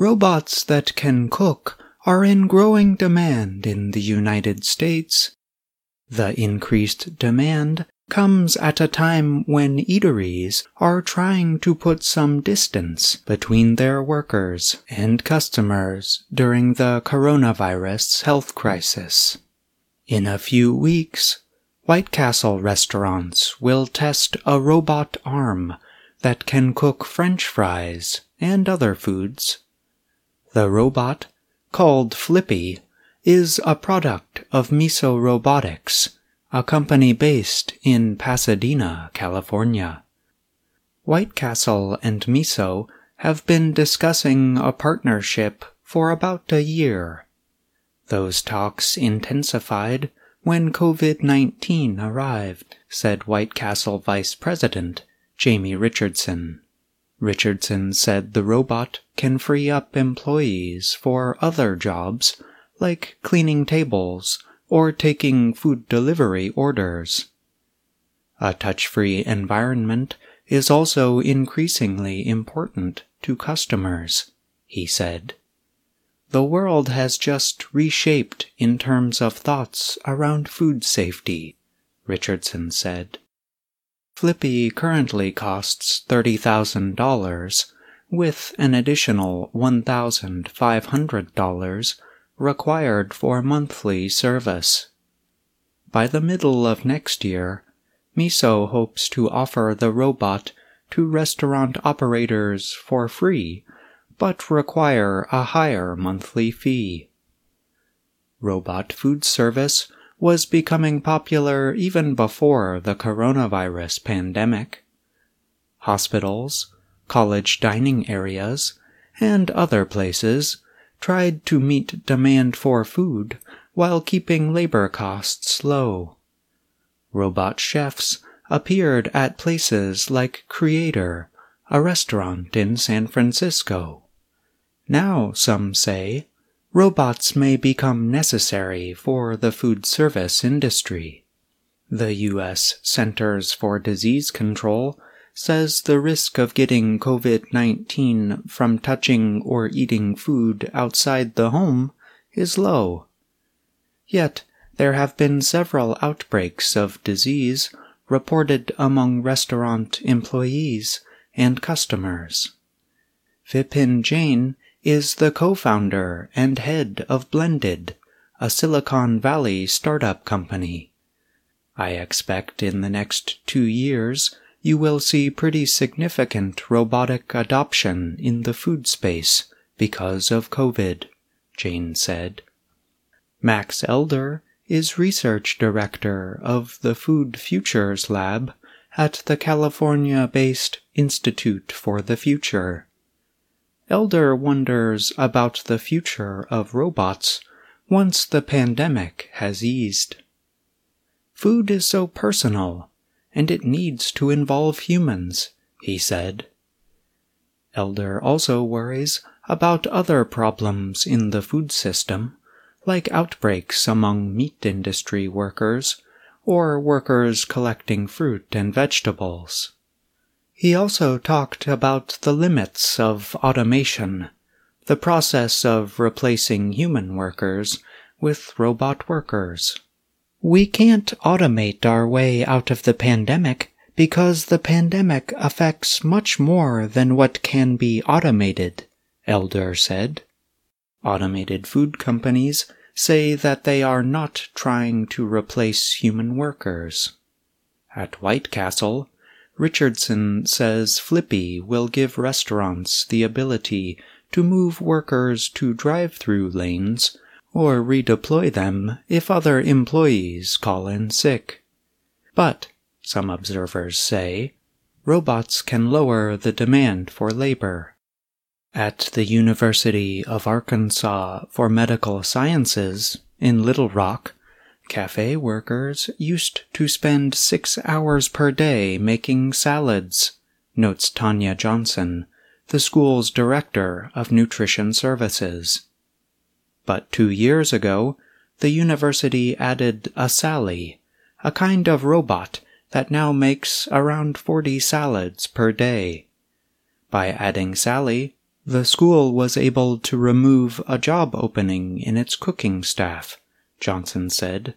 Robots that can cook are in growing demand in the United States. The increased demand comes at a time when eateries are trying to put some distance between their workers and customers during the coronavirus health crisis. In a few weeks, White Castle restaurants will test a robot arm that can cook French fries and other foods. The robot, called Flippy, is a product of Miso Robotics, a company based in Pasadena, California. White Castle and Miso have been discussing a partnership for about a year. Those talks intensified when COVID 19 arrived, said White Castle Vice President Jamie Richardson. Richardson said the robot can free up employees for other jobs like cleaning tables or taking food delivery orders. A touch free environment is also increasingly important to customers, he said. The world has just reshaped in terms of thoughts around food safety, Richardson said. Flippy currently costs $30,000 with an additional $1,500 required for monthly service. By the middle of next year, Miso hopes to offer the robot to restaurant operators for free, but require a higher monthly fee. Robot food service was becoming popular even before the coronavirus pandemic. Hospitals, college dining areas, and other places tried to meet demand for food while keeping labor costs low. Robot chefs appeared at places like Creator, a restaurant in San Francisco. Now, some say, robots may become necessary for the food service industry. The U.S. Centers for Disease Control says the risk of getting COVID 19 from touching or eating food outside the home is low. Yet, there have been several outbreaks of disease reported among restaurant employees and customers. Vipin Jain is the co-founder and head of Blendid, a Silicon Valley startup company. I expect in the next two years you will see pretty significant robotic adoption in the food space because of COVID, Jain said. Max Elder is research director of the Food Futures Lab at the California based Institute for the Future. Elder wonders about the future of robots once the pandemic has eased. Food is so personal, and it needs to involve humans, he said. Elder also worries about other problems in the food system, like outbreaks among meat industry workers or workers collecting fruit and vegetables. He also talked about the limits of automation, the process of replacing human workers with robot workers. We can't automate our way out of the pandemic because the pandemic affects much more than what can be automated, Elder said. Automated food companies say that they are not trying to replace human workers. At White Castle, Richardson says Flippy will give restaurants the ability to move workers to drive through lanes or redeploy them if other employees call in sick. But, some observers say, robots can lower the demand for labor. At the University of Arkansas for Medical Sciences in Little Rock, Cafe workers used to spend six hours per day making salads, notes Tanya Johnson, the school's director of nutrition services. But two years ago, the university added a Sally, a kind of robot that now makes around 40 salads per day. By adding Sally, the school was able to remove a job opening in its cooking staff, Johnson said.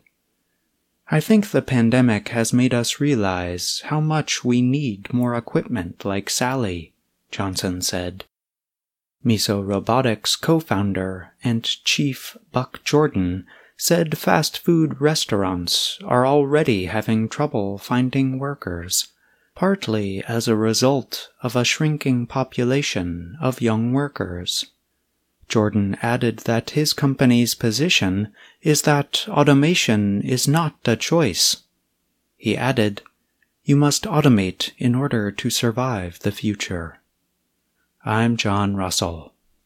I think the pandemic has made us realize how much we need more equipment like Sally, Johnson said. Miso Robotics co founder and chief Buck Jordan said fast food restaurants are already having trouble finding workers, partly as a result of a shrinking population of young workers. Jordan added that his company's position is that automation is not a choice. He added, You must automate in order to survive the future. I'm John Russell.